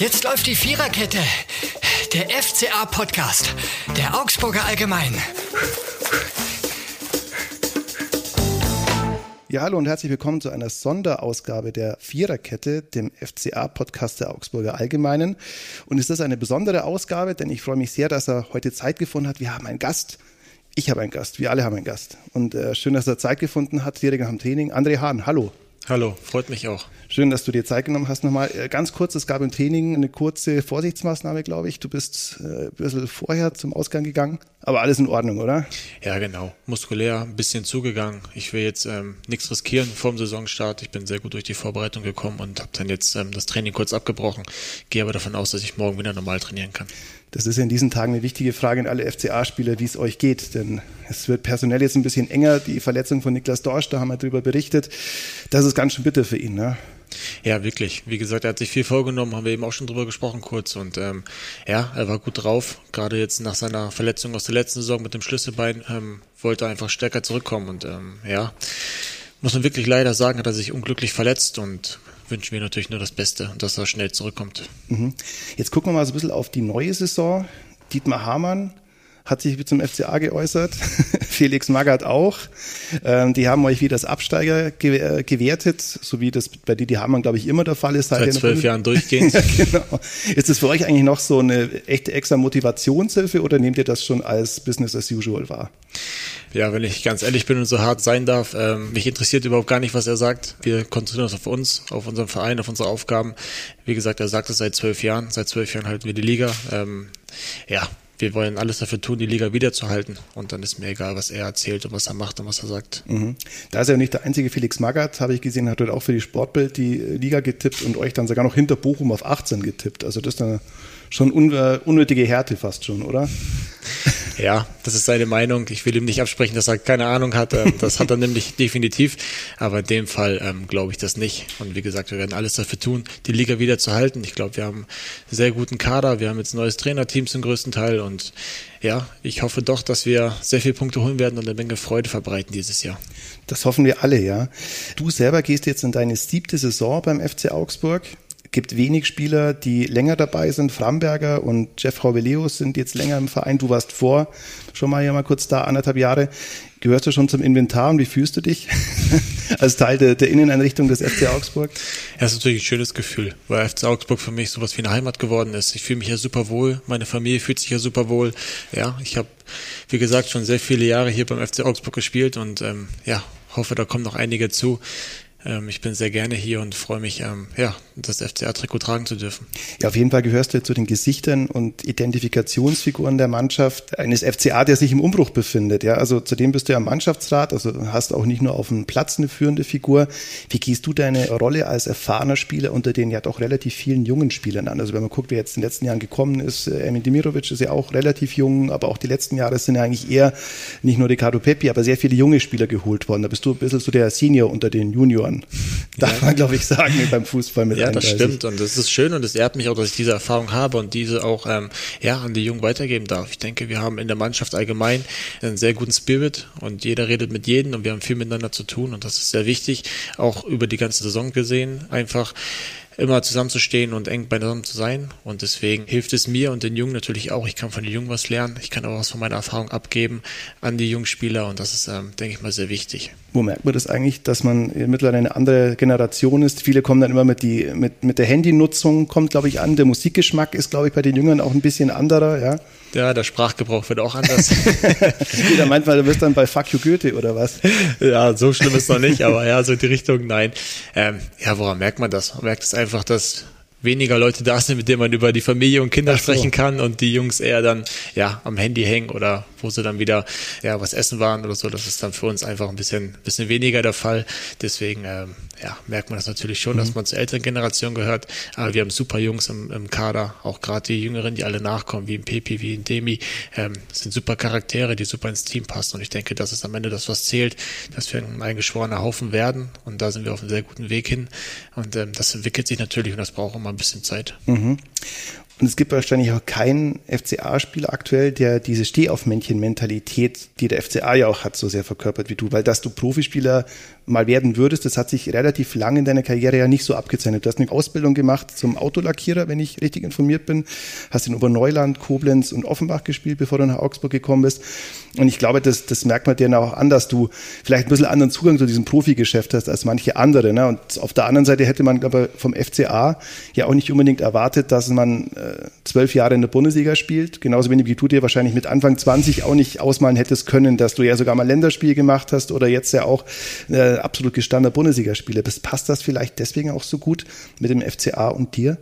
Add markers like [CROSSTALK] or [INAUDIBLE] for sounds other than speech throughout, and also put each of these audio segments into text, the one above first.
Jetzt läuft die Viererkette. Der FCA-Podcast. Der Augsburger Allgemein. Ja, hallo und herzlich willkommen zu einer Sonderausgabe der Viererkette, dem FCA-Podcast der Augsburger Allgemeinen. Und ist das eine besondere Ausgabe, denn ich freue mich sehr, dass er heute Zeit gefunden hat. Wir haben einen Gast. Ich habe einen Gast. Wir alle haben einen Gast. Und äh, schön, dass er Zeit gefunden hat, direkt am Training. André Hahn, hallo. Hallo, freut mich auch. Schön, dass du dir Zeit genommen hast. Nochmal äh, ganz kurz, es gab im Training eine kurze Vorsichtsmaßnahme, glaube ich. Du bist äh, ein bisschen vorher zum Ausgang gegangen, aber alles in Ordnung, oder? Ja, genau. Muskulär ein bisschen zugegangen. Ich will jetzt ähm, nichts riskieren vor dem Saisonstart. Ich bin sehr gut durch die Vorbereitung gekommen und habe dann jetzt ähm, das Training kurz abgebrochen. Gehe aber davon aus, dass ich morgen wieder normal trainieren kann. Das ist in diesen Tagen eine wichtige Frage an alle FCA-Spieler, wie es euch geht. Denn es wird personell jetzt ein bisschen enger. Die Verletzung von Niklas Dorsch, da haben wir drüber berichtet. Das ist ganz schön bitter für ihn. Ne? Ja, wirklich. Wie gesagt, er hat sich viel vorgenommen, haben wir eben auch schon drüber gesprochen kurz. Und ähm, ja, er war gut drauf. Gerade jetzt nach seiner Verletzung aus der letzten Saison mit dem Schlüsselbein ähm, wollte er einfach stärker zurückkommen. Und ähm, ja, muss man wirklich leider sagen, hat er sich unglücklich verletzt und wünschen wir natürlich nur das Beste und dass er schnell zurückkommt. Mhm. Jetzt gucken wir mal so ein bisschen auf die neue Saison. Dietmar Hamann hat sich zum FCA geäußert, [LAUGHS] Felix Magath auch. Ähm, die haben euch wie das Absteiger ge äh, gewertet, so wie das bei Didi Hamann, glaube ich, immer der Fall ist. Seit zwölf Jahren [LAUGHS] durchgehend. ja, genau. Ist das für euch eigentlich noch so eine echte extra Motivationshilfe oder nehmt ihr das schon als Business as usual wahr? Ja, wenn ich ganz ehrlich bin und so hart sein darf, ähm, mich interessiert überhaupt gar nicht, was er sagt. Wir konzentrieren uns auf uns, auf unseren Verein, auf unsere Aufgaben. Wie gesagt, er sagt es seit zwölf Jahren. Seit zwölf Jahren halten wir die Liga. Ähm, ja, wir wollen alles dafür tun, die Liga wiederzuhalten. Und dann ist mir egal, was er erzählt und was er macht und was er sagt. Mhm. Da ist er nicht der einzige Felix Magath, habe ich gesehen, hat dort auch für die Sportbild die Liga getippt und euch dann sogar noch hinter Bochum auf 18 getippt. Also das ist dann schon unnötige Härte fast schon, oder? [LAUGHS] Ja, das ist seine Meinung. Ich will ihm nicht absprechen, dass er keine Ahnung hat. Ähm, das hat er [LAUGHS] nämlich definitiv. Aber in dem Fall ähm, glaube ich das nicht. Und wie gesagt, wir werden alles dafür tun, die Liga wieder zu halten. Ich glaube, wir haben einen sehr guten Kader. Wir haben jetzt ein neues Trainerteam zum größten Teil. Und ja, ich hoffe doch, dass wir sehr viele Punkte holen werden und eine Menge Freude verbreiten dieses Jahr. Das hoffen wir alle, ja. Du selber gehst jetzt in deine siebte Saison beim FC Augsburg gibt wenig Spieler, die länger dabei sind. Framberger und Jeff Raubeleus sind jetzt länger im Verein. Du warst vor schon mal hier mal kurz da, anderthalb Jahre. Gehörst du schon zum Inventar und wie fühlst du dich [LAUGHS] als Teil der, der Inneneinrichtung des FC Augsburg? Ja, ist natürlich ein schönes Gefühl, weil FC Augsburg für mich sowas wie eine Heimat geworden ist. Ich fühle mich ja super wohl, meine Familie fühlt sich ja super wohl. Ja, ich habe, wie gesagt, schon sehr viele Jahre hier beim FC Augsburg gespielt und ähm, ja, hoffe, da kommen noch einige zu. Ähm, ich bin sehr gerne hier und freue mich, ähm, ja, das FCA-Trikot tragen zu dürfen. Ja, auf jeden Fall gehörst du zu den Gesichtern und Identifikationsfiguren der Mannschaft eines FCA, der sich im Umbruch befindet. Ja, also zudem bist du ja Mannschaftsrat, also hast auch nicht nur auf dem Platz eine führende Figur. Wie gehst du deine Rolle als erfahrener Spieler unter den ja doch relativ vielen jungen Spielern an? Also wenn man guckt, wer jetzt in den letzten Jahren gekommen ist, äh, Emin Demirovic ist ja auch relativ jung, aber auch die letzten Jahre sind ja eigentlich eher nicht nur Ricardo Peppi, aber sehr viele junge Spieler geholt worden. Da bist du ein bisschen so der Senior unter den Junioren. [LAUGHS] Darf ja. man, glaube ich, sagen, beim Fußball mit Ja, 31. das stimmt und das ist schön und es ehrt mich auch, dass ich diese Erfahrung habe und diese auch ähm, ja, an die Jungen weitergeben darf. Ich denke, wir haben in der Mannschaft allgemein einen sehr guten Spirit und jeder redet mit jedem und wir haben viel miteinander zu tun und das ist sehr wichtig, auch über die ganze Saison gesehen, einfach immer zusammenzustehen und eng beisammen zu sein. Und deswegen hilft es mir und den Jungen natürlich auch. Ich kann von den Jungen was lernen. Ich kann auch was von meiner Erfahrung abgeben an die Jungspieler. Und das ist, ähm, denke ich mal, sehr wichtig. Wo merkt man das eigentlich, dass man mittlerweile eine andere Generation ist? Viele kommen dann immer mit, die, mit, mit der Handynutzung, kommt, glaube ich, an. Der Musikgeschmack ist, glaube ich, bei den Jüngern auch ein bisschen anderer, ja. Ja, der Sprachgebrauch wird auch anders. [LAUGHS] Jeder meint mal, du bist dann bei Fuck you Goethe oder was? Ja, so schlimm ist noch nicht, aber ja, so die Richtung, nein. Ähm, ja, woran merkt man das? Man merkt es einfach, dass weniger Leute da sind, mit denen man über die Familie und Kinder so. sprechen kann und die Jungs eher dann ja am Handy hängen oder wo sie dann wieder ja was essen waren oder so. Das ist dann für uns einfach ein bisschen bisschen weniger der Fall. Deswegen ähm, ja merkt man das natürlich schon, mhm. dass man zur älteren Generation gehört. Aber wir haben super Jungs im, im Kader, auch gerade die Jüngeren, die alle nachkommen, wie ein Pepi, wie ein Demi, ähm, sind super Charaktere, die super ins Team passen. Und ich denke, das ist am Ende das, was zählt, dass wir ein eingeschworener Haufen werden. Und da sind wir auf einem sehr guten Weg hin. Und ähm, das entwickelt sich natürlich und das braucht immer ein bisschen Zeit. Mhm. Und es gibt wahrscheinlich auch keinen FCA-Spieler aktuell, der diese Stehaufmännchen-Mentalität, die der FCA ja auch hat, so sehr verkörpert wie du. Weil dass du Profispieler mal werden würdest, das hat sich relativ lang in deiner Karriere ja nicht so abgezeichnet. Du hast eine Ausbildung gemacht zum Autolackierer, wenn ich richtig informiert bin. Hast in Oberneuland, Koblenz und Offenbach gespielt, bevor du nach Augsburg gekommen bist. Und ich glaube, das, das merkt man dir auch an, dass du vielleicht ein bisschen anderen Zugang zu diesem Profigeschäft hast als manche andere. Ne? Und auf der anderen Seite hätte man, glaube ich, vom FCA ja auch nicht unbedingt erwartet, dass man äh, zwölf Jahre in der Bundesliga spielt. Genauso wenig wie du dir wahrscheinlich mit Anfang 20 auch nicht ausmalen hättest können, dass du ja sogar mal Länderspiel gemacht hast oder jetzt ja auch äh, absolut gestandener Bundesligaspieler bist. Passt das vielleicht deswegen auch so gut mit dem FCA und dir?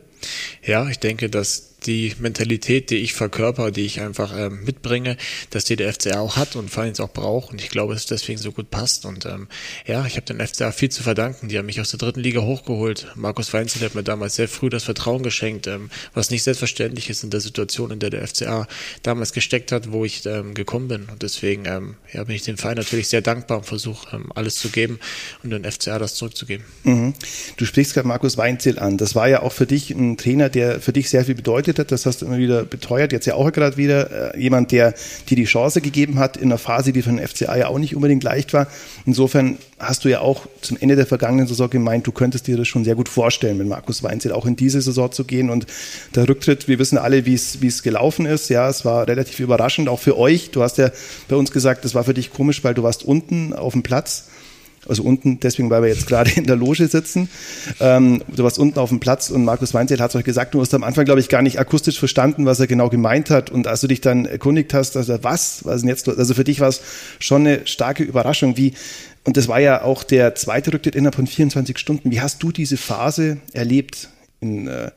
Ja, ich denke, dass die Mentalität, die ich verkörper, die ich einfach ähm, mitbringe, dass die der FCA auch hat und vor allem auch braucht. Und ich glaube, es deswegen so gut passt. Und ähm, ja, ich habe den FCA viel zu verdanken. Die haben mich aus der dritten Liga hochgeholt. Markus Weinzel hat mir damals sehr früh das Vertrauen geschenkt, ähm, was nicht selbstverständlich ist in der Situation, in der der FCA damals gesteckt hat, wo ich ähm, gekommen bin. Und deswegen ähm, ja, bin ich dem Verein natürlich sehr dankbar und versuche ähm, alles zu geben und den FCA das zurückzugeben. Mhm. Du sprichst gerade Markus Weinzel an. Das war ja auch für dich ein Trainer, der für dich sehr viel bedeutet hat. Das hast du immer wieder beteuert. Jetzt ja auch gerade wieder äh, jemand, der dir die Chance gegeben hat in einer Phase, die für den FCA ja auch nicht unbedingt leicht war. Insofern hast du ja auch zum Ende der vergangenen Saison gemeint, du könntest dir das schon sehr gut vorstellen, mit Markus Weinzel auch in diese Saison zu gehen. Und der Rücktritt, wir wissen alle, wie es gelaufen ist. Ja, es war relativ überraschend, auch für euch. Du hast ja bei uns gesagt, es war für dich komisch, weil du warst unten auf dem Platz also unten, deswegen, weil wir jetzt gerade in der Loge sitzen. Ähm, du warst unten auf dem Platz und Markus Weinzel hat es euch gesagt, du hast am Anfang, glaube ich, gar nicht akustisch verstanden, was er genau gemeint hat. Und als du dich dann erkundigt hast, also was, was denn jetzt, also für dich war es schon eine starke Überraschung, wie, und das war ja auch der zweite Rücktritt innerhalb von 24 Stunden. Wie hast du diese Phase erlebt? In, äh,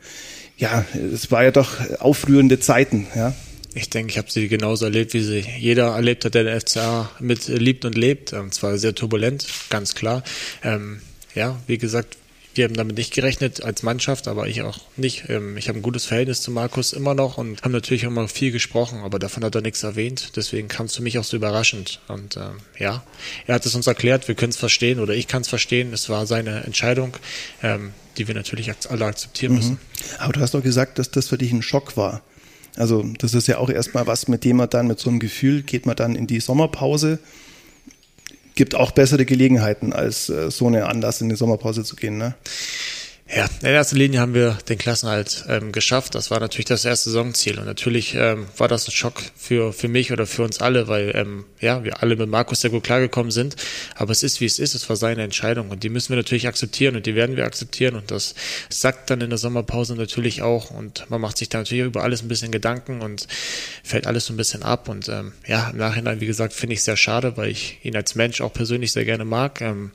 ja, es war ja doch aufrührende Zeiten, ja. Ich denke, ich habe sie genauso erlebt, wie sie jeder erlebt hat, der den FCA mit liebt und lebt. Und zwar sehr turbulent, ganz klar. Ähm, ja, wie gesagt, wir haben damit nicht gerechnet als Mannschaft, aber ich auch nicht. Ähm, ich habe ein gutes Verhältnis zu Markus immer noch und haben natürlich immer viel gesprochen, aber davon hat er nichts erwähnt. Deswegen kam es für mich auch so überraschend. Und ähm, ja, er hat es uns erklärt, wir können es verstehen oder ich kann es verstehen. Es war seine Entscheidung, ähm, die wir natürlich alle akzeptieren müssen. Mhm. Aber du hast doch gesagt, dass das für dich ein Schock war. Also das ist ja auch erstmal was, mit dem man dann mit so einem Gefühl geht man dann in die Sommerpause. Gibt auch bessere Gelegenheiten, als äh, so eine Anlass in die Sommerpause zu gehen. Ne? Ja, in erster Linie haben wir den Klassenhalt ähm, geschafft. Das war natürlich das erste Saisonziel. Und natürlich ähm, war das ein Schock für, für mich oder für uns alle, weil ähm, ja, wir alle mit Markus sehr gut klargekommen sind. Aber es ist, wie es ist. Es war seine Entscheidung. Und die müssen wir natürlich akzeptieren und die werden wir akzeptieren. Und das sagt dann in der Sommerpause natürlich auch. Und man macht sich da natürlich über alles ein bisschen Gedanken und fällt alles so ein bisschen ab. Und ähm, ja, im Nachhinein, wie gesagt, finde ich sehr schade, weil ich ihn als Mensch auch persönlich sehr gerne mag. Ähm,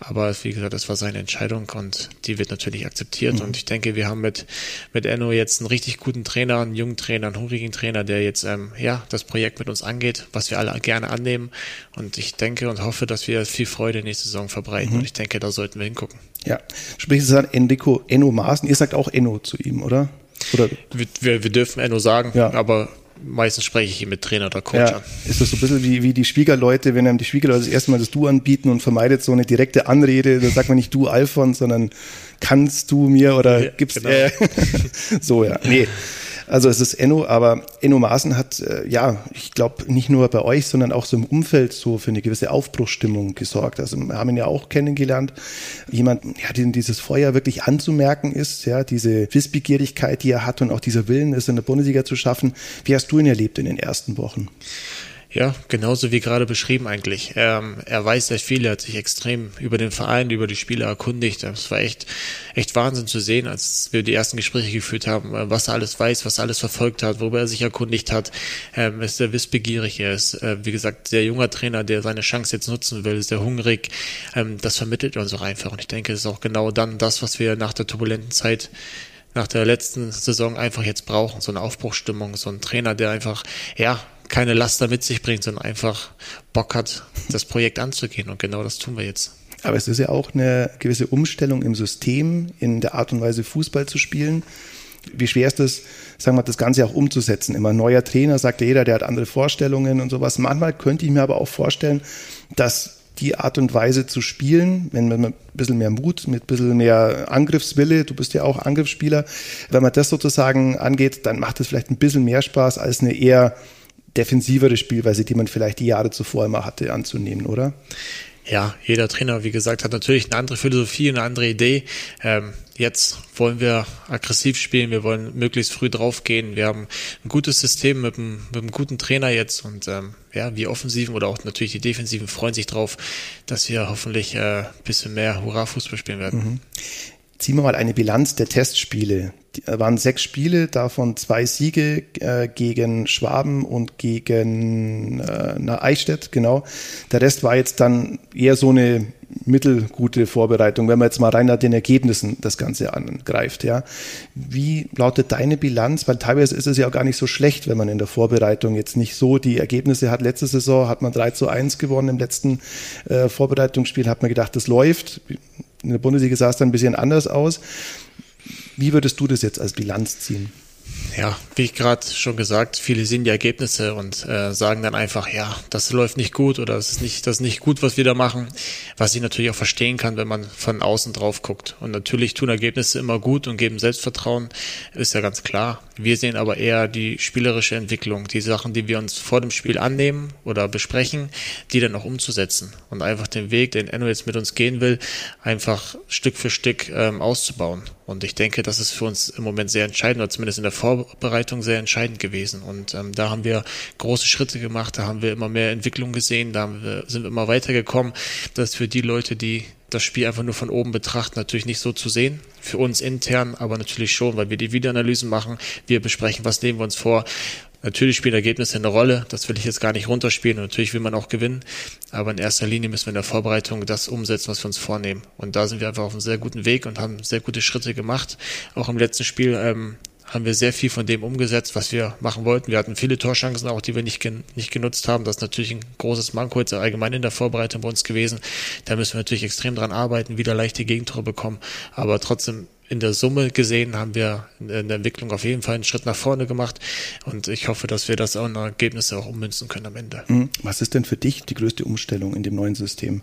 aber wie gesagt, das war seine Entscheidung und die wird natürlich akzeptiert. Mhm. Und ich denke, wir haben mit, mit Enno jetzt einen richtig guten Trainer, einen jungen Trainer, einen hungrigen Trainer, der jetzt ähm, ja das Projekt mit uns angeht, was wir alle gerne annehmen. Und ich denke und hoffe, dass wir viel Freude nächste Saison verbreiten. Mhm. Und ich denke, da sollten wir hingucken. Ja, sprich es an Enrico Enno Maaßen. Ihr sagt auch Enno zu ihm, oder? oder? Wir, wir, wir dürfen Enno sagen, ja. aber meistens spreche ich mit Trainer oder Coach ja, an. Ist das so ein bisschen wie, wie die Schwiegerleute, wenn einem die Schwiegerleute das erste Mal das Du anbieten und vermeidet so eine direkte Anrede, da sagt man nicht du Alfons, sondern kannst du mir oder ja, gibst genau. äh, [LAUGHS] so ja. Nee. Also es ist Enno, aber Enno Maaßen hat, äh, ja, ich glaube, nicht nur bei euch, sondern auch so im Umfeld so für eine gewisse Aufbruchsstimmung gesorgt. Also wir haben ihn ja auch kennengelernt. Jemand, ja, den dieses Feuer wirklich anzumerken ist, ja, diese Wissbegierigkeit, die er hat und auch dieser Willen, es in der Bundesliga zu schaffen. Wie hast du ihn erlebt in den ersten Wochen? Ja, genauso wie gerade beschrieben eigentlich. Ähm, er weiß sehr viel, er hat sich extrem über den Verein, über die Spieler erkundigt. Es war echt, echt Wahnsinn zu sehen, als wir die ersten Gespräche geführt haben, äh, was er alles weiß, was er alles verfolgt hat, worüber er sich erkundigt hat. Ähm, er ist sehr wissbegierig, er ist, äh, wie gesagt, sehr junger Trainer, der seine Chance jetzt nutzen will, sehr hungrig. Ähm, das vermittelt er uns auch einfach. Und ich denke, es ist auch genau dann das, was wir nach der turbulenten Zeit nach der letzten Saison einfach jetzt brauchen. So eine Aufbruchstimmung, so ein Trainer, der einfach, ja, keine Laster mit sich bringt, sondern einfach Bock hat, das Projekt anzugehen. Und genau das tun wir jetzt. Aber es ist ja auch eine gewisse Umstellung im System, in der Art und Weise Fußball zu spielen. Wie schwer ist es, sagen wir, das Ganze auch umzusetzen? Immer neuer Trainer, sagt jeder, der hat andere Vorstellungen und sowas. Manchmal könnte ich mir aber auch vorstellen, dass die Art und Weise zu spielen, wenn man ein bisschen mehr Mut, mit ein bisschen mehr Angriffswille, du bist ja auch Angriffsspieler, wenn man das sozusagen angeht, dann macht es vielleicht ein bisschen mehr Spaß als eine eher defensivere Spielweise, die man vielleicht die Jahre zuvor immer hatte, anzunehmen, oder? Ja, jeder Trainer, wie gesagt, hat natürlich eine andere Philosophie, eine andere Idee. Ähm, jetzt wollen wir aggressiv spielen, wir wollen möglichst früh draufgehen. Wir haben ein gutes System mit einem, mit einem guten Trainer jetzt und ähm, ja, wir Offensiven oder auch natürlich die Defensiven freuen sich drauf, dass wir hoffentlich äh, bisschen mehr Hurra-Fußball spielen werden. Mhm. Ziehen wir mal eine Bilanz der Testspiele. Es waren sechs Spiele, davon zwei Siege äh, gegen Schwaben und gegen äh, Eichstätt, genau. Der Rest war jetzt dann eher so eine mittelgute Vorbereitung, wenn man jetzt mal rein nach den Ergebnissen das Ganze angreift. Ja. Wie lautet deine Bilanz? Weil teilweise ist es ja auch gar nicht so schlecht, wenn man in der Vorbereitung jetzt nicht so die Ergebnisse hat. Letzte Saison hat man 3 zu 1 gewonnen im letzten äh, Vorbereitungsspiel, hat man gedacht, das läuft in der Bundesliga sah es dann ein bisschen anders aus. Wie würdest du das jetzt als Bilanz ziehen? Ja, wie ich gerade schon gesagt, viele sehen die Ergebnisse und äh, sagen dann einfach, ja, das läuft nicht gut oder das ist nicht, das ist nicht gut, was wir da machen. Was ich natürlich auch verstehen kann, wenn man von außen drauf guckt. Und natürlich tun Ergebnisse immer gut und geben Selbstvertrauen, ist ja ganz klar. Wir sehen aber eher die spielerische Entwicklung, die Sachen, die wir uns vor dem Spiel annehmen oder besprechen, die dann auch umzusetzen und einfach den Weg, den Enno jetzt mit uns gehen will, einfach Stück für Stück ähm, auszubauen. Und ich denke, das ist für uns im Moment sehr entscheidend, oder zumindest in der Vorbereitung sehr entscheidend gewesen. Und ähm, da haben wir große Schritte gemacht, da haben wir immer mehr Entwicklung gesehen, da wir, sind wir immer weitergekommen. Das ist für die Leute, die das Spiel einfach nur von oben betrachten, natürlich nicht so zu sehen. Für uns intern aber natürlich schon, weil wir die Videoanalysen machen. Wir besprechen, was nehmen wir uns vor. Natürlich spielen Ergebnisse eine Rolle, das will ich jetzt gar nicht runterspielen und natürlich will man auch gewinnen, aber in erster Linie müssen wir in der Vorbereitung das umsetzen, was wir uns vornehmen. Und da sind wir einfach auf einem sehr guten Weg und haben sehr gute Schritte gemacht. Auch im letzten Spiel ähm, haben wir sehr viel von dem umgesetzt, was wir machen wollten. Wir hatten viele Torchancen auch, die wir nicht, gen nicht genutzt haben. Das ist natürlich ein großes Manko jetzt allgemein in der Vorbereitung bei uns gewesen. Da müssen wir natürlich extrem dran arbeiten, wieder leichte Gegentore bekommen. Aber trotzdem in der Summe gesehen haben wir in der Entwicklung auf jeden Fall einen Schritt nach vorne gemacht und ich hoffe, dass wir das auch in Ergebnisse auch ummünzen können am Ende. Mhm. Was ist denn für dich die größte Umstellung in dem neuen System?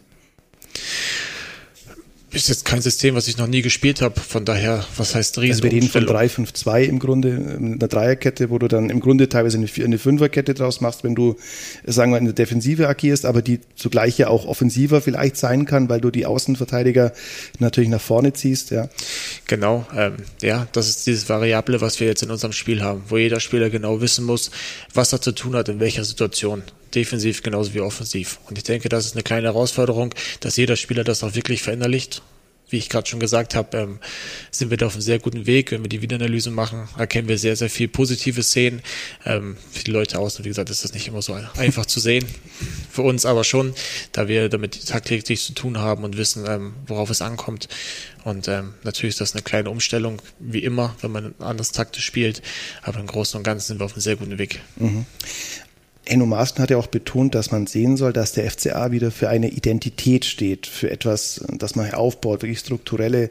Ist jetzt kein System, was ich noch nie gespielt habe. Von daher, was heißt Riesen? Also wir reden von 3-5-2 im Grunde, einer Dreierkette, wo du dann im Grunde teilweise eine, eine Fünferkette draus machst, wenn du, sagen wir, in der Defensive agierst, aber die zugleich ja auch offensiver vielleicht sein kann, weil du die Außenverteidiger natürlich nach vorne ziehst, ja. Genau, ähm, ja, das ist dieses Variable, was wir jetzt in unserem Spiel haben, wo jeder Spieler genau wissen muss, was er zu tun hat, in welcher Situation defensiv genauso wie offensiv. Und ich denke, das ist eine kleine Herausforderung, dass jeder Spieler das auch wirklich verinnerlicht. Wie ich gerade schon gesagt habe, ähm, sind wir da auf einem sehr guten Weg. Wenn wir die Wiederanalyse machen, erkennen wir sehr, sehr viel positive Szenen. Ähm, für die Leute außen, wie gesagt, ist das nicht immer so einfach zu sehen. Für uns aber schon, da wir damit tagtäglich zu tun haben und wissen, ähm, worauf es ankommt. Und ähm, natürlich ist das eine kleine Umstellung, wie immer, wenn man anders taktisch spielt. Aber im Großen und Ganzen sind wir auf einem sehr guten Weg. Mhm. Enno Maaßen hat ja auch betont, dass man sehen soll, dass der FCA wieder für eine Identität steht, für etwas, das man aufbaut, wirklich strukturelle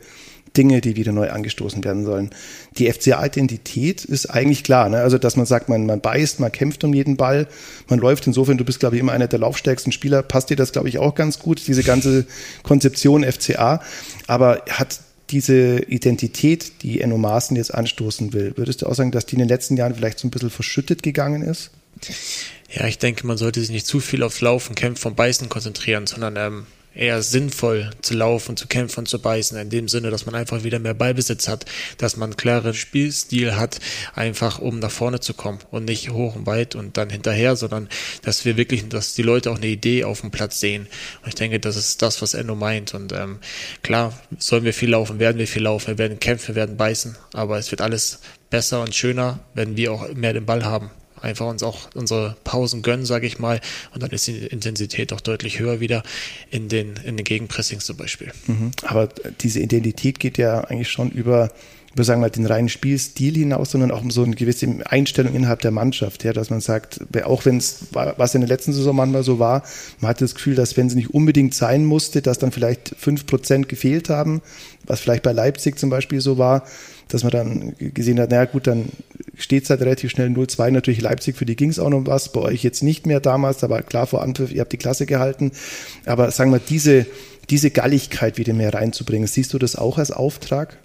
Dinge, die wieder neu angestoßen werden sollen. Die FCA-Identität ist eigentlich klar, ne? also dass man sagt, man, man beißt, man kämpft um jeden Ball, man läuft. Insofern, du bist, glaube ich, immer einer der laufstärksten Spieler. Passt dir das, glaube ich, auch ganz gut, diese ganze Konzeption FCA. Aber hat diese Identität, die Enno Maaßen jetzt anstoßen will, würdest du auch sagen, dass die in den letzten Jahren vielleicht so ein bisschen verschüttet gegangen ist? Ja, ich denke, man sollte sich nicht zu viel aufs Laufen, Kämpfen und Beißen konzentrieren, sondern ähm, eher sinnvoll zu laufen, zu kämpfen und zu beißen, in dem Sinne, dass man einfach wieder mehr Ballbesitz hat, dass man einen klaren Spielstil hat, einfach um nach vorne zu kommen und nicht hoch und weit und dann hinterher, sondern dass wir wirklich, dass die Leute auch eine Idee auf dem Platz sehen. Und ich denke, das ist das, was Endo meint. Und ähm, klar, sollen wir viel laufen, werden wir viel laufen, wir werden kämpfen, wir werden beißen, aber es wird alles besser und schöner, wenn wir auch mehr den Ball haben einfach uns auch unsere Pausen gönnen, sage ich mal. Und dann ist die Intensität auch deutlich höher wieder in den, in den Gegenpressings zum Beispiel. Mhm. Aber diese Identität geht ja eigentlich schon über würde sagen mal den reinen Spielstil hinaus, sondern auch um so eine gewisse Einstellung innerhalb der Mannschaft, ja, dass man sagt, auch wenn es, was in der letzten Saison manchmal so war, man hatte das Gefühl, dass wenn es nicht unbedingt sein musste, dass dann vielleicht fünf Prozent gefehlt haben, was vielleicht bei Leipzig zum Beispiel so war, dass man dann gesehen hat, naja gut, dann steht es halt relativ schnell 0-2. Natürlich Leipzig, für die ging es auch noch was. Bei euch jetzt nicht mehr damals, aber klar vor Anpfiff, ihr habt die Klasse gehalten. Aber sagen wir, diese, diese Galligkeit wieder mehr reinzubringen, siehst du das auch als Auftrag?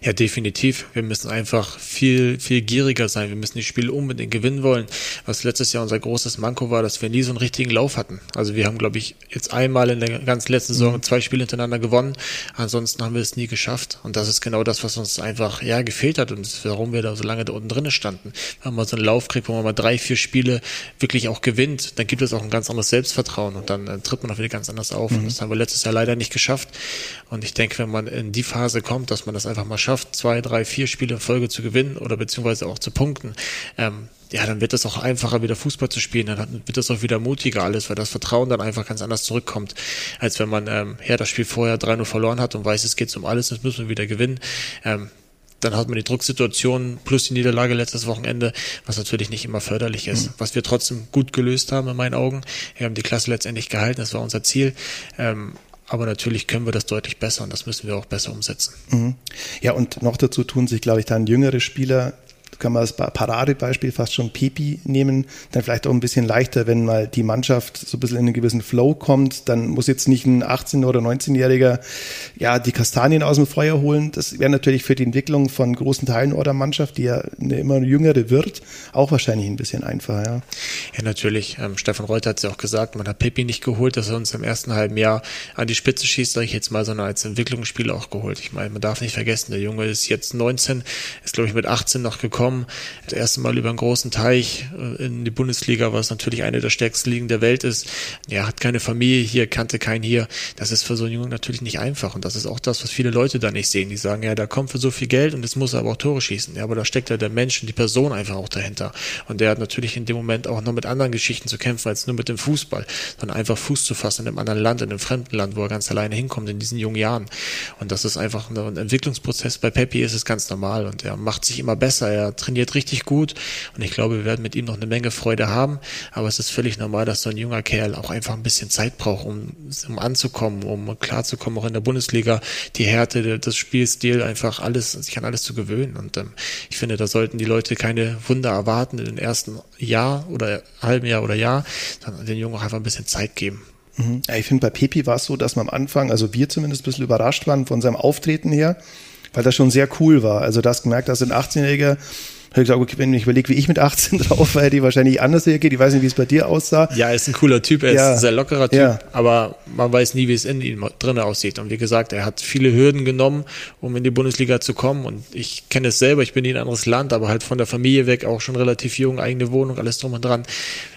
Ja, definitiv. Wir müssen einfach viel, viel gieriger sein. Wir müssen die Spiele unbedingt gewinnen wollen. Was letztes Jahr unser großes Manko war, dass wir nie so einen richtigen Lauf hatten. Also wir haben, glaube ich, jetzt einmal in der ganzen letzten Saison mhm. zwei Spiele hintereinander gewonnen. Ansonsten haben wir es nie geschafft. Und das ist genau das, was uns einfach, ja, gefehlt hat und warum wir da so lange da unten drinnen standen. Wenn man so einen Lauf kriegt, wo man mal drei, vier Spiele wirklich auch gewinnt, dann gibt es auch ein ganz anderes Selbstvertrauen und dann äh, tritt man auch wieder ganz anders auf. Mhm. Und das haben wir letztes Jahr leider nicht geschafft. Und ich denke, wenn man in die Phase kommt, dass man das einfach mal schafft, zwei, drei, vier Spiele in Folge zu gewinnen oder beziehungsweise auch zu punkten, ähm, ja, dann wird es auch einfacher, wieder Fußball zu spielen. Dann wird es auch wieder mutiger alles, weil das Vertrauen dann einfach ganz anders zurückkommt, als wenn man ähm, ja, das Spiel vorher 3-0 verloren hat und weiß, es geht um alles, das müssen wir wieder gewinnen. Ähm, dann hat man die Drucksituation plus die Niederlage letztes Wochenende, was natürlich nicht immer förderlich ist. Mhm. Was wir trotzdem gut gelöst haben in meinen Augen. Wir haben die Klasse letztendlich gehalten, das war unser Ziel. Ähm, aber natürlich können wir das deutlich besser und das müssen wir auch besser umsetzen. Mhm. Ja, und noch dazu tun sich, glaube ich, dann jüngere Spieler kann man als Paradebeispiel fast schon Pepi nehmen, dann vielleicht auch ein bisschen leichter, wenn mal die Mannschaft so ein bisschen in einen gewissen Flow kommt, dann muss jetzt nicht ein 18- oder 19-Jähriger ja die Kastanien aus dem Feuer holen. Das wäre natürlich für die Entwicklung von großen Teilen eurer Mannschaft, die ja eine immer jüngere wird, auch wahrscheinlich ein bisschen einfacher. Ja, ja natürlich. Ähm, Stefan Reuter hat es ja auch gesagt, man hat Pepi nicht geholt, dass er uns im ersten halben Jahr an die Spitze schießt, sage ich jetzt mal, sondern als Entwicklungsspieler auch geholt. Ich meine, man darf nicht vergessen, der Junge ist jetzt 19, ist glaube ich mit 18 noch gekommen gekommen. Das erste Mal über einen großen Teich äh, in die Bundesliga, was natürlich eine der stärksten Ligen der Welt ist. Er hat keine Familie hier, kannte keinen hier. Das ist für so einen Jungen natürlich nicht einfach. Und das ist auch das, was viele Leute da nicht sehen. Die sagen, ja, da kommt für so viel Geld und jetzt muss er aber auch Tore schießen. Ja, aber da steckt ja der Mensch und die Person einfach auch dahinter. Und der hat natürlich in dem Moment auch noch mit anderen Geschichten zu kämpfen, als nur mit dem Fußball, sondern einfach Fuß zu fassen in einem anderen Land, in einem fremden Land, wo er ganz alleine hinkommt in diesen jungen Jahren. Und das ist einfach ein Entwicklungsprozess. Bei Pepe ist es ganz normal und er macht sich immer besser. Er trainiert richtig gut und ich glaube, wir werden mit ihm noch eine Menge Freude haben. Aber es ist völlig normal, dass so ein junger Kerl auch einfach ein bisschen Zeit braucht, um, um anzukommen, um klarzukommen, auch in der Bundesliga, die Härte, das Spielstil, einfach alles, sich an alles zu gewöhnen. Und ähm, ich finde, da sollten die Leute keine Wunder erwarten in den ersten Jahr oder halben Jahr oder Jahr, sondern den Jungen auch einfach ein bisschen Zeit geben. Mhm. Ja, ich finde, bei Pepi war es so, dass man am Anfang, also wir zumindest ein bisschen überrascht waren von seinem Auftreten her, weil das schon sehr cool war. Also das gemerkt, dass ein 18-Jähriger habe ich gesagt, okay, wenn ich überlege, wie ich mit 18 [LAUGHS] drauf war, hätte ich wahrscheinlich anders reagiert. Ich weiß nicht, wie es bei dir aussah. Ja, er ist ein cooler Typ, er ja. ist ein sehr lockerer Typ, ja. aber man weiß nie, wie es in ihm drinnen aussieht. Und wie gesagt, er hat viele Hürden genommen, um in die Bundesliga zu kommen. Und ich kenne es selber, ich bin in ein anderes Land, aber halt von der Familie weg, auch schon relativ jung, eigene Wohnung, alles drum und dran.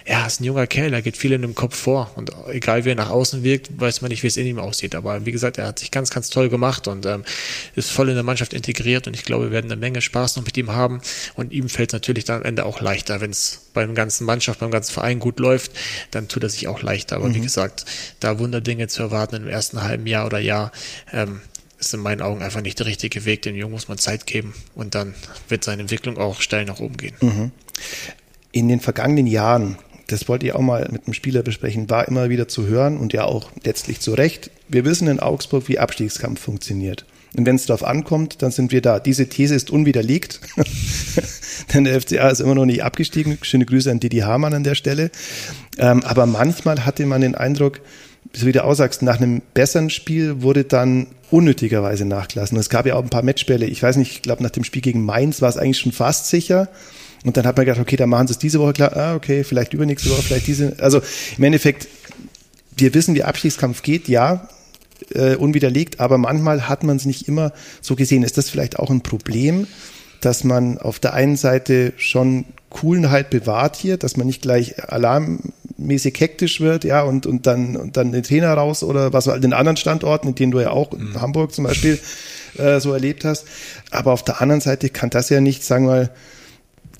Ja, ist ein junger Kerl, er geht viel in dem Kopf vor. Und egal wie er nach außen wirkt, weiß man nicht, wie es in ihm aussieht. Aber wie gesagt, er hat sich ganz, ganz toll gemacht und ähm, ist voll in der Mannschaft integriert. Und ich glaube, wir werden eine Menge Spaß noch mit ihm haben. Und ihm fällt natürlich natürlich dann am Ende auch leichter. Wenn es beim ganzen Mannschaft, beim ganzen Verein gut läuft, dann tut er sich auch leichter. Aber mhm. wie gesagt, da Wunderdinge zu erwarten im ersten halben Jahr oder Jahr, ähm, ist in meinen Augen einfach nicht der richtige Weg. Dem Jungen muss man Zeit geben und dann wird seine Entwicklung auch steil nach oben gehen. Mhm. In den vergangenen Jahren, das wollte ich auch mal mit einem Spieler besprechen, war immer wieder zu hören und ja auch letztlich zu Recht. Wir wissen in Augsburg, wie Abstiegskampf funktioniert. Und wenn es darauf ankommt, dann sind wir da. Diese These ist unwiderlegt, [LAUGHS] denn der FCA ist immer noch nicht abgestiegen. Schöne Grüße an Didi Hamann an der Stelle. Ähm, aber manchmal hatte man den Eindruck, so wie du aussagst, nach einem besseren Spiel wurde dann unnötigerweise nachgelassen. Es gab ja auch ein paar Matchbälle. Ich weiß nicht, ich glaube, nach dem Spiel gegen Mainz war es eigentlich schon fast sicher. Und dann hat man gedacht, okay, dann machen sie es diese Woche klar. Ah, okay, vielleicht übernächste Woche, vielleicht diese. Also im Endeffekt, wir wissen, wie Abstiegskampf geht, ja äh, unwiderlegt, aber manchmal hat man es nicht immer so gesehen. Ist das vielleicht auch ein Problem, dass man auf der einen Seite schon Coolenheit bewahrt hier, dass man nicht gleich alarmmäßig hektisch wird, ja, und, und dann, und dann den Trainer raus oder was halt in anderen Standorten, in denen du ja auch in mhm. Hamburg zum Beispiel äh, so erlebt hast. Aber auf der anderen Seite kann das ja nicht, sagen wir mal,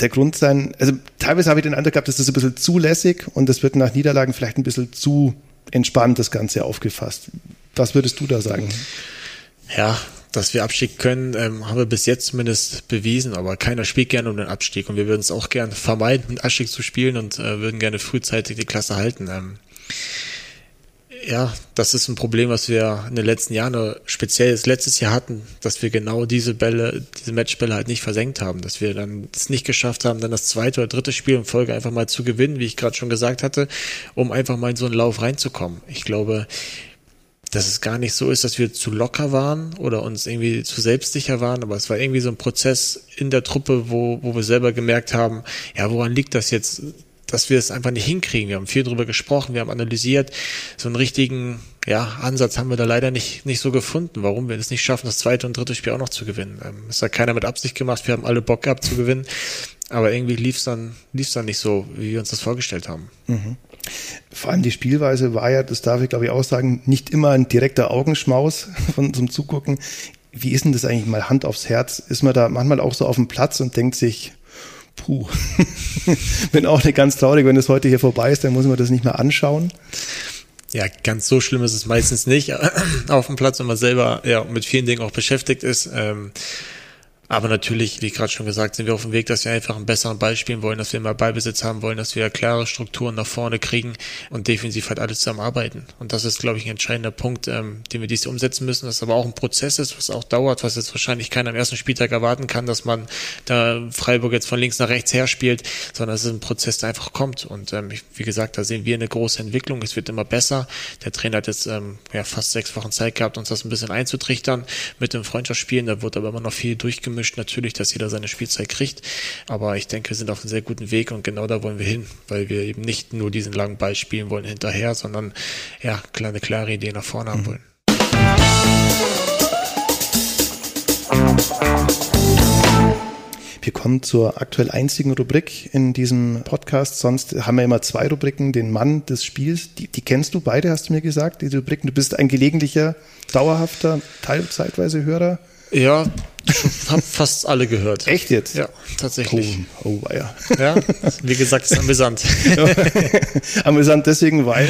der Grund sein, also teilweise habe ich den Eindruck gehabt, dass das ein bisschen zulässig und das wird nach Niederlagen vielleicht ein bisschen zu entspannt das Ganze aufgefasst. Was würdest du da sagen? Ja, dass wir Abstieg können, ähm, haben wir bis jetzt zumindest bewiesen, aber keiner spielt gerne um den Abstieg und wir würden es auch gerne vermeiden, den Abstieg zu spielen und äh, würden gerne frühzeitig die Klasse halten. Ähm, ja, das ist ein Problem, was wir in den letzten Jahren, speziell letztes Jahr hatten, dass wir genau diese Bälle, diese Matchbälle halt nicht versenkt haben, dass wir dann es nicht geschafft haben, dann das zweite oder dritte Spiel in Folge einfach mal zu gewinnen, wie ich gerade schon gesagt hatte, um einfach mal in so einen Lauf reinzukommen. Ich glaube, dass es gar nicht so ist, dass wir zu locker waren oder uns irgendwie zu selbstsicher waren, aber es war irgendwie so ein Prozess in der Truppe, wo, wo wir selber gemerkt haben, ja, woran liegt das jetzt? dass wir es einfach nicht hinkriegen. Wir haben viel darüber gesprochen, wir haben analysiert. So einen richtigen ja, Ansatz haben wir da leider nicht, nicht so gefunden, warum wir es nicht schaffen, das zweite und dritte Spiel auch noch zu gewinnen. Ähm, das hat keiner mit Absicht gemacht, wir haben alle Bock gehabt zu gewinnen, aber irgendwie lief es dann, lief's dann nicht so, wie wir uns das vorgestellt haben. Mhm. Vor allem die Spielweise war ja, das darf ich glaube ich auch sagen, nicht immer ein direkter Augenschmaus [LAUGHS] von zum Zugucken. Wie ist denn das eigentlich mal Hand aufs Herz? Ist man da manchmal auch so auf dem Platz und denkt sich, puh, [LAUGHS] bin auch nicht ganz traurig, wenn es heute hier vorbei ist, dann muss man das nicht mehr anschauen. Ja, ganz so schlimm ist es meistens nicht [CLEARS THROAT] auf dem Platz, wenn man selber ja mit vielen Dingen auch beschäftigt ist. Ähm, aber natürlich, wie gerade schon gesagt, sind wir auf dem Weg, dass wir einfach einen besseren Ball spielen wollen, dass wir mal Ballbesitz haben wollen, dass wir klare Strukturen nach vorne kriegen und defensiv halt alles zusammenarbeiten. Und das ist, glaube ich, ein entscheidender Punkt, ähm, den wir dies umsetzen müssen. Das aber auch ein Prozess ist, was auch dauert, was jetzt wahrscheinlich keiner am ersten Spieltag erwarten kann, dass man da Freiburg jetzt von links nach rechts her spielt, sondern es ist ein Prozess, der einfach kommt. Und ähm, wie gesagt, da sehen wir eine große Entwicklung. Es wird immer besser. Der Trainer hat jetzt ähm, ja, fast sechs Wochen Zeit gehabt, uns das ein bisschen einzutrichtern mit dem Freundschaftsspielen. Da wird aber immer noch viel durchgemischt gemischt. Natürlich, dass jeder seine Spielzeit kriegt. Aber ich denke, wir sind auf einem sehr guten Weg und genau da wollen wir hin, weil wir eben nicht nur diesen langen Ball spielen wollen hinterher, sondern ja, kleine, klare Ideen nach vorne haben mhm. wollen. Wir kommen zur aktuell einzigen Rubrik in diesem Podcast. Sonst haben wir immer zwei Rubriken. Den Mann des Spiels, die, die kennst du beide, hast du mir gesagt, diese Rubriken. Du bist ein gelegentlicher, dauerhafter, teilzeitweise Hörer. Ja, hab fast alle gehört. Echt jetzt? Ja, tatsächlich. Oh, oh ja. Ja, wie gesagt, ist amüsant. [LAUGHS] amüsant deswegen, weil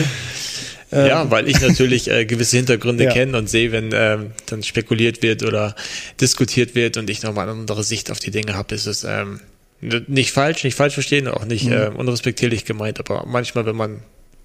ähm, ja, weil ich natürlich äh, gewisse Hintergründe ja. kenne und sehe, wenn ähm, dann spekuliert wird oder diskutiert wird und ich nochmal eine andere Sicht auf die Dinge habe, ist es ähm, nicht falsch, nicht falsch verstehen, auch nicht mhm. äh, unrespektierlich gemeint, aber manchmal, wenn man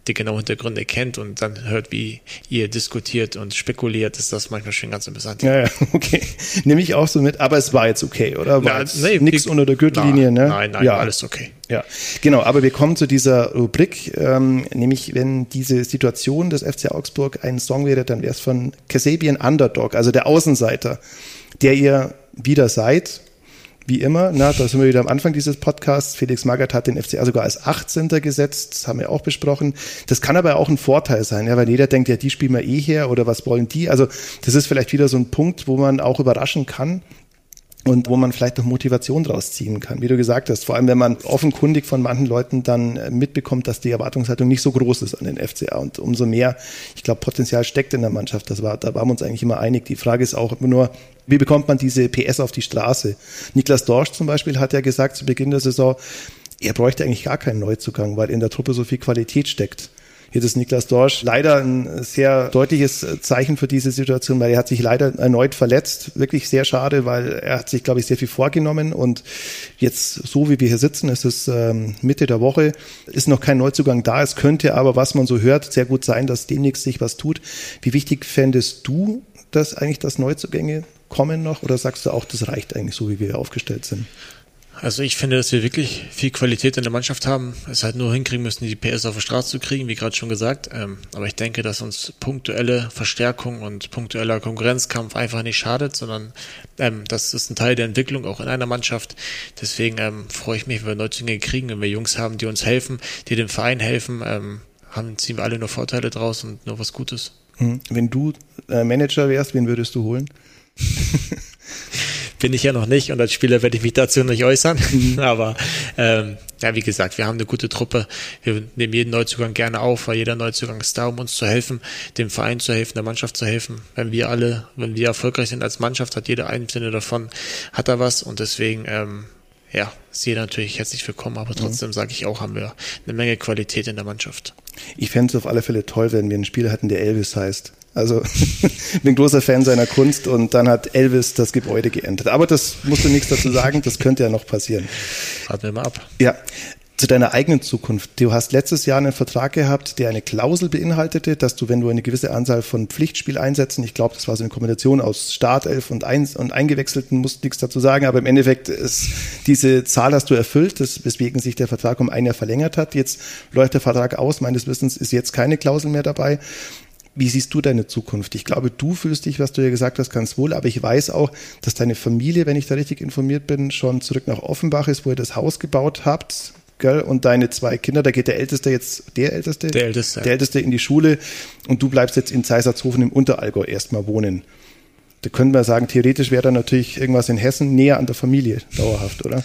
die genauen Hintergründe kennt und dann hört, wie ihr diskutiert und spekuliert, ist das manchmal schon ganz interessant. Ja, ja [LAUGHS] okay. Nehme ich auch so mit, aber es war jetzt okay, oder? War na, nee, nichts unter der Gürtellinie, na, ne? Nein, nein, ja. alles okay. Ja, genau, aber wir kommen zu dieser Rubrik, ähm, nämlich wenn diese Situation des FC Augsburg ein Song wäre, dann wäre es von Kasabian Underdog, also der Außenseiter, der ihr wieder seid, wie immer, na, da sind wir wieder am Anfang dieses Podcasts. Felix Magath hat den FCA sogar als 18. gesetzt, das haben wir auch besprochen. Das kann aber auch ein Vorteil sein, ja, weil jeder denkt, ja, die spielen wir eh her oder was wollen die? Also das ist vielleicht wieder so ein Punkt, wo man auch überraschen kann und wo man vielleicht noch Motivation draus ziehen kann, wie du gesagt hast. Vor allem, wenn man offenkundig von manchen Leuten dann mitbekommt, dass die Erwartungshaltung nicht so groß ist an den FCA und umso mehr, ich glaube, Potenzial steckt in der Mannschaft. Das war, da waren wir uns eigentlich immer einig. Die Frage ist auch immer nur, wie bekommt man diese PS auf die Straße? Niklas Dorsch zum Beispiel hat ja gesagt zu Beginn der Saison, er bräuchte eigentlich gar keinen Neuzugang, weil in der Truppe so viel Qualität steckt. Jetzt ist Niklas Dorsch leider ein sehr deutliches Zeichen für diese Situation, weil er hat sich leider erneut verletzt. Wirklich sehr schade, weil er hat sich, glaube ich, sehr viel vorgenommen und jetzt, so wie wir hier sitzen, es ist ähm, Mitte der Woche, ist noch kein Neuzugang da. Es könnte aber, was man so hört, sehr gut sein, dass demnächst sich was tut. Wie wichtig fändest du das eigentlich, dass Neuzugänge kommen noch oder sagst du auch, das reicht eigentlich so, wie wir aufgestellt sind? Also ich finde, dass wir wirklich viel Qualität in der Mannschaft haben. Es halt nur hinkriegen müssen, die PS auf die Straße zu kriegen, wie gerade schon gesagt. Ähm, aber ich denke, dass uns punktuelle Verstärkung und punktueller Konkurrenzkampf einfach nicht schadet, sondern ähm, das ist ein Teil der Entwicklung auch in einer Mannschaft. Deswegen ähm, freue ich mich, wenn wir Neuzugänge kriegen, wenn wir Jungs haben, die uns helfen, die dem Verein helfen, haben, ziehen wir alle nur Vorteile draus und nur was Gutes. Hm. Wenn du äh, Manager wärst, wen würdest du holen? [LAUGHS] Bin ich ja noch nicht und als Spieler werde ich mich dazu nicht äußern. Mhm. [LAUGHS] Aber ähm, ja, wie gesagt, wir haben eine gute Truppe. Wir nehmen jeden Neuzugang gerne auf, weil jeder Neuzugang ist da, um uns zu helfen, dem Verein zu helfen, der Mannschaft zu helfen. Wenn wir alle, wenn wir erfolgreich sind als Mannschaft, hat jeder einen Sinne davon, hat er was und deswegen ähm, ja, ist jeder natürlich herzlich willkommen, aber trotzdem mhm. sage ich auch, haben wir eine Menge Qualität in der Mannschaft. Ich fände es auf alle Fälle toll, wenn wir einen Spieler hatten, der Elvis heißt. Also [LAUGHS] bin großer Fan seiner Kunst und dann hat Elvis das Gebäude geändert. Aber das musst du nichts dazu sagen, das könnte ja noch passieren. Warten wir mal ab. Ja. zu deiner eigenen Zukunft. Du hast letztes Jahr einen Vertrag gehabt, der eine Klausel beinhaltete, dass du, wenn du eine gewisse Anzahl von Pflichtspieleinsätzen, ich glaube, das war so eine Kombination aus Startelf und, ein, und Eingewechselten, musst nichts dazu sagen, aber im Endeffekt ist diese Zahl hast du erfüllt, das, weswegen sich der Vertrag um ein Jahr verlängert hat. Jetzt läuft der Vertrag aus, meines Wissens ist jetzt keine Klausel mehr dabei. Wie siehst du deine Zukunft? Ich glaube, du fühlst dich, was du ja gesagt hast, ganz wohl, aber ich weiß auch, dass deine Familie, wenn ich da richtig informiert bin, schon zurück nach Offenbach ist, wo ihr das Haus gebaut habt gell? Und deine zwei Kinder, da geht der Älteste jetzt, der Älteste? Der Älteste. Der Älteste in die Schule und du bleibst jetzt in Zeisertshofen im Unterallgäu erstmal wohnen. Da könnten wir sagen, theoretisch wäre da natürlich irgendwas in Hessen näher an der Familie dauerhaft, oder?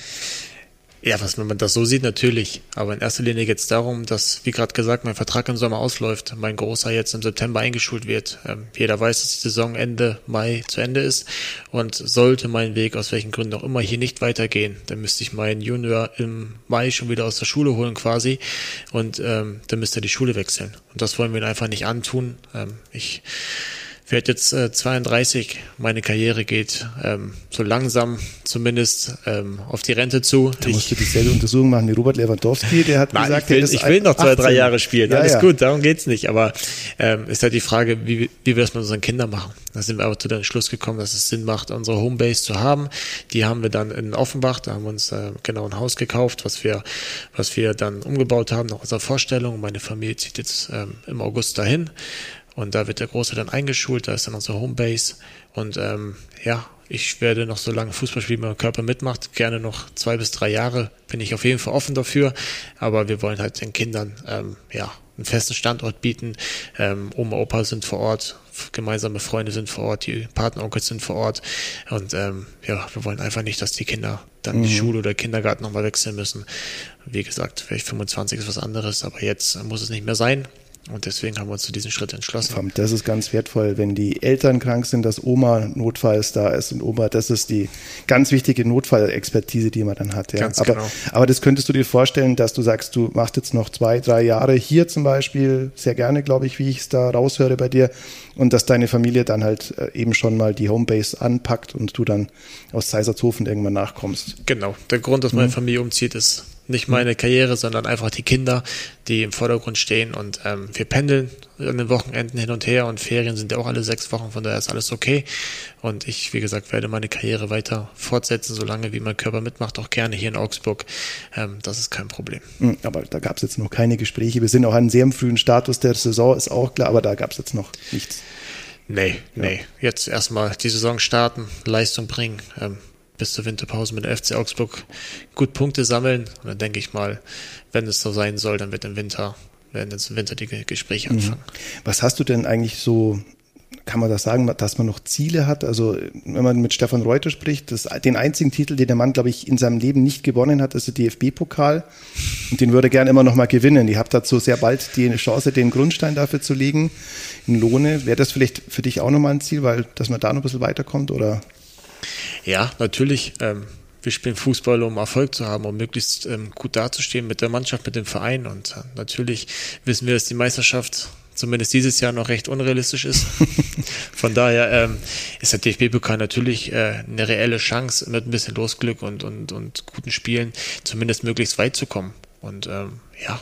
Ja, was, wenn man das so sieht, natürlich. Aber in erster Linie geht es darum, dass, wie gerade gesagt, mein Vertrag im Sommer ausläuft, mein Großer jetzt im September eingeschult wird. Ähm, jeder weiß, dass die Saison Ende Mai zu Ende ist. Und sollte mein Weg aus welchen Gründen auch immer hier nicht weitergehen, dann müsste ich meinen Junior im Mai schon wieder aus der Schule holen quasi. Und ähm, dann müsste er die Schule wechseln. Und das wollen wir ihn einfach nicht antun. Ähm, ich werde jetzt äh, 32, meine Karriere geht ähm, so langsam zumindest ähm, auf die Rente zu. Da musst du dieselbe Untersuchung machen wie Robert Lewandowski, der hat Nein, gesagt, ich will, ich will noch zwei, 18. drei Jahre spielen. Ja, Alles ja. gut, darum geht's nicht. Aber ähm, ist halt die Frage, wie, wie wir das mit unseren Kindern machen. Da sind wir aber zu dem Schluss gekommen, dass es Sinn macht, unsere Homebase zu haben. Die haben wir dann in Offenbach, da haben wir uns äh, genau ein Haus gekauft, was wir, was wir dann umgebaut haben nach unserer Vorstellung. Meine Familie zieht jetzt ähm, im August dahin. Und da wird der Große dann eingeschult, da ist dann unsere Homebase. Und ähm, ja, ich werde noch so lange Fußball spielen, wie mein Körper mitmacht. Gerne noch zwei bis drei Jahre bin ich auf jeden Fall offen dafür. Aber wir wollen halt den Kindern ähm, ja einen festen Standort bieten. Ähm, Oma, Opa sind vor Ort, gemeinsame Freunde sind vor Ort, die Partneronkels sind vor Ort. Und ähm, ja, wir wollen einfach nicht, dass die Kinder dann mhm. die Schule oder Kindergarten nochmal wechseln müssen. Wie gesagt, vielleicht 25 ist was anderes, aber jetzt muss es nicht mehr sein. Und deswegen haben wir uns zu diesem Schritt entschlossen. Das ist ganz wertvoll, wenn die Eltern krank sind, dass Oma notfalls da ist und Oma, das ist die ganz wichtige Notfallexpertise, die man dann hat. Ja. Ganz aber, genau. aber das könntest du dir vorstellen, dass du sagst, du machst jetzt noch zwei, drei Jahre hier zum Beispiel, sehr gerne, glaube ich, wie ich es da raushöre bei dir, und dass deine Familie dann halt äh, eben schon mal die Homebase anpackt und du dann aus Seisertshofen irgendwann nachkommst. Genau. Der Grund, dass meine mhm. Familie umzieht, ist nicht meine Karriere, sondern einfach die Kinder, die im Vordergrund stehen. Und ähm, wir pendeln an den Wochenenden hin und her und Ferien sind ja auch alle sechs Wochen, von daher ist alles okay. Und ich, wie gesagt, werde meine Karriere weiter fortsetzen, solange wie mein Körper mitmacht, auch gerne hier in Augsburg. Ähm, das ist kein Problem. Hm, aber da gab es jetzt noch keine Gespräche. Wir sind auch an einem sehr frühen Status der Saison, ist auch klar, aber da gab es jetzt noch nichts. Nee, ja. nee. Jetzt erstmal die Saison starten, Leistung bringen. Ähm, bis zur Winterpause mit der FC Augsburg gut Punkte sammeln. Und dann denke ich mal, wenn es so sein soll, dann wird im Winter, werden jetzt im Winter die Gespräche mhm. anfangen. Was hast du denn eigentlich so kann man das sagen, dass man noch Ziele hat? Also, wenn man mit Stefan Reuter spricht, das, den einzigen Titel, den der Mann, glaube ich, in seinem Leben nicht gewonnen hat, ist der DFB-Pokal. Und den würde er gerne immer noch mal gewinnen. Ihr habt dazu sehr bald die Chance, den Grundstein dafür zu legen in Lohne. Wäre das vielleicht für dich auch nochmal ein Ziel, weil, dass man da noch ein bisschen weiterkommt, oder? Ja, natürlich. Ähm, wir spielen Fußball, um Erfolg zu haben, um möglichst ähm, gut dazustehen mit der Mannschaft, mit dem Verein. Und äh, natürlich wissen wir, dass die Meisterschaft zumindest dieses Jahr noch recht unrealistisch ist. [LAUGHS] Von daher ähm, ist der DFB-Pokal natürlich äh, eine reelle Chance, mit ein bisschen Losglück und, und, und guten Spielen zumindest möglichst weit zu kommen. Und ähm, ja,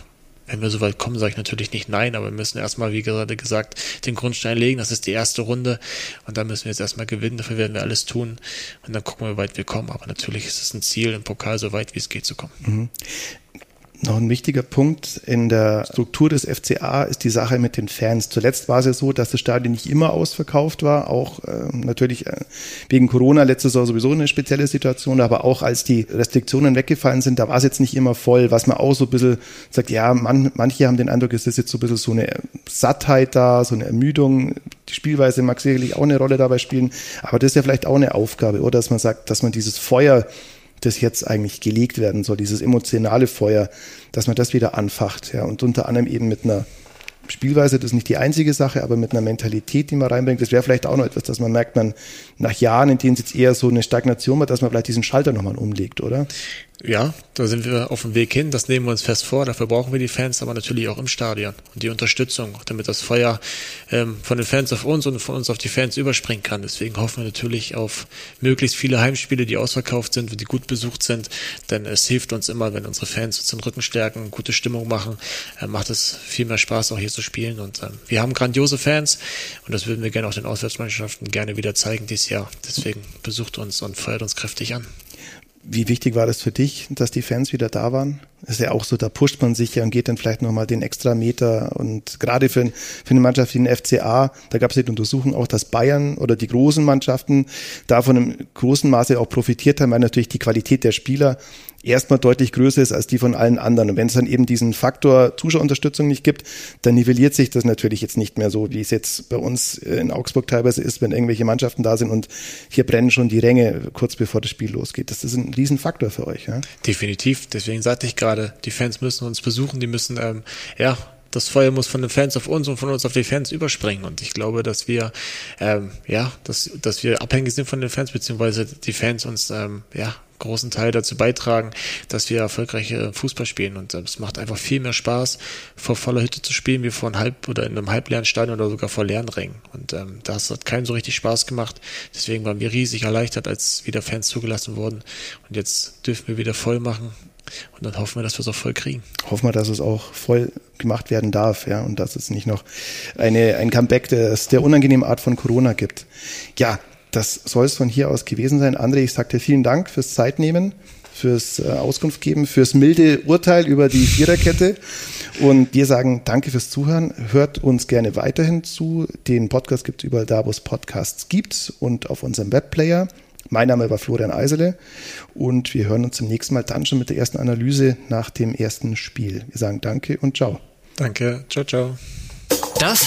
wenn wir so weit kommen, sage ich natürlich nicht nein, aber wir müssen erstmal, wie gerade gesagt, den Grundstein legen. Das ist die erste Runde und da müssen wir jetzt erstmal gewinnen. Dafür werden wir alles tun und dann gucken wir, wie weit wir kommen. Aber natürlich ist es ein Ziel, im Pokal so weit wie es geht zu kommen. Mhm. Noch ein wichtiger Punkt. In der Struktur des FCA ist die Sache mit den Fans. Zuletzt war es ja so, dass das Stadion nicht immer ausverkauft war, auch äh, natürlich äh, wegen Corona letzte Saison sowieso eine spezielle Situation, aber auch als die Restriktionen weggefallen sind, da war es jetzt nicht immer voll, was man auch so ein bisschen sagt, ja, man, manche haben den Eindruck, es ist jetzt so ein bisschen so eine Sattheit da, so eine Ermüdung. Die Spielweise mag sicherlich auch eine Rolle dabei spielen, aber das ist ja vielleicht auch eine Aufgabe, oder? Dass man sagt, dass man dieses Feuer das jetzt eigentlich gelegt werden soll, dieses emotionale Feuer, dass man das wieder anfacht. Ja, und unter anderem eben mit einer Spielweise, das ist nicht die einzige Sache, aber mit einer Mentalität, die man reinbringt, das wäre vielleicht auch noch etwas, dass man merkt, man nach Jahren, in denen es jetzt eher so eine Stagnation war, dass man vielleicht diesen Schalter nochmal umlegt, oder? ja, da sind wir auf dem Weg hin. Das nehmen wir uns fest vor. Dafür brauchen wir die Fans, aber natürlich auch im Stadion und die Unterstützung, damit das Feuer ähm, von den Fans auf uns und von uns auf die Fans überspringen kann. Deswegen hoffen wir natürlich auf möglichst viele Heimspiele, die ausverkauft sind, die gut besucht sind. Denn es hilft uns immer, wenn unsere Fans uns den Rücken stärken, gute Stimmung machen, äh, macht es viel mehr Spaß, auch hier zu spielen. Und äh, wir haben grandiose Fans und das würden wir gerne auch den Auswärtsmannschaften gerne wieder zeigen dieses Jahr. Deswegen besucht uns und feiert uns kräftig an. Wie wichtig war das für dich, dass die Fans wieder da waren? Das ist ja auch so, da pusht man sich ja und geht dann vielleicht nochmal den extra Meter. Und gerade für, für eine Mannschaft wie den FCA, da gab es die Untersuchung auch, dass Bayern oder die großen Mannschaften davon im großen Maße auch profitiert haben, weil natürlich die Qualität der Spieler erstmal deutlich größer ist als die von allen anderen. Und wenn es dann eben diesen Faktor Zuschauerunterstützung nicht gibt, dann nivelliert sich das natürlich jetzt nicht mehr so, wie es jetzt bei uns in Augsburg teilweise ist, wenn irgendwelche Mannschaften da sind und hier brennen schon die Ränge kurz bevor das Spiel losgeht. Das ist ein Riesenfaktor für euch. Ja? Definitiv. Deswegen sagte ich gerade, die Fans müssen uns besuchen, die müssen, ähm, ja, das Feuer muss von den Fans auf uns und von uns auf die Fans überspringen. Und ich glaube, dass wir, ähm, ja, dass, dass wir abhängig sind von den Fans, beziehungsweise die Fans uns, ähm, ja, großen Teil dazu beitragen, dass wir erfolgreiche Fußball spielen. Und es macht einfach viel mehr Spaß, vor voller Hütte zu spielen, wie vor einem halb oder in einem halbleeren Stadion oder sogar vor leeren Rängen. Und ähm, das hat keinen so richtig Spaß gemacht. Deswegen waren wir riesig erleichtert, als wieder Fans zugelassen wurden. Und jetzt dürfen wir wieder voll machen. Und dann hoffen wir, dass wir es auch voll kriegen. Hoffen wir, dass es auch voll gemacht werden darf, ja, und dass es nicht noch eine, ein Comeback des, der unangenehmen Art von Corona gibt. Ja, das soll es von hier aus gewesen sein. André, ich sage dir vielen Dank fürs Zeitnehmen, fürs äh, Auskunft geben, fürs milde Urteil über die Viererkette. Und wir sagen danke fürs Zuhören. Hört uns gerne weiterhin zu. Den Podcast gibt es überall da, wo es Podcasts gibt und auf unserem Webplayer. Mein Name war Florian Eisele und wir hören uns zum nächsten Mal dann schon mit der ersten Analyse nach dem ersten Spiel. Wir sagen danke und ciao. Danke, ciao, ciao. Das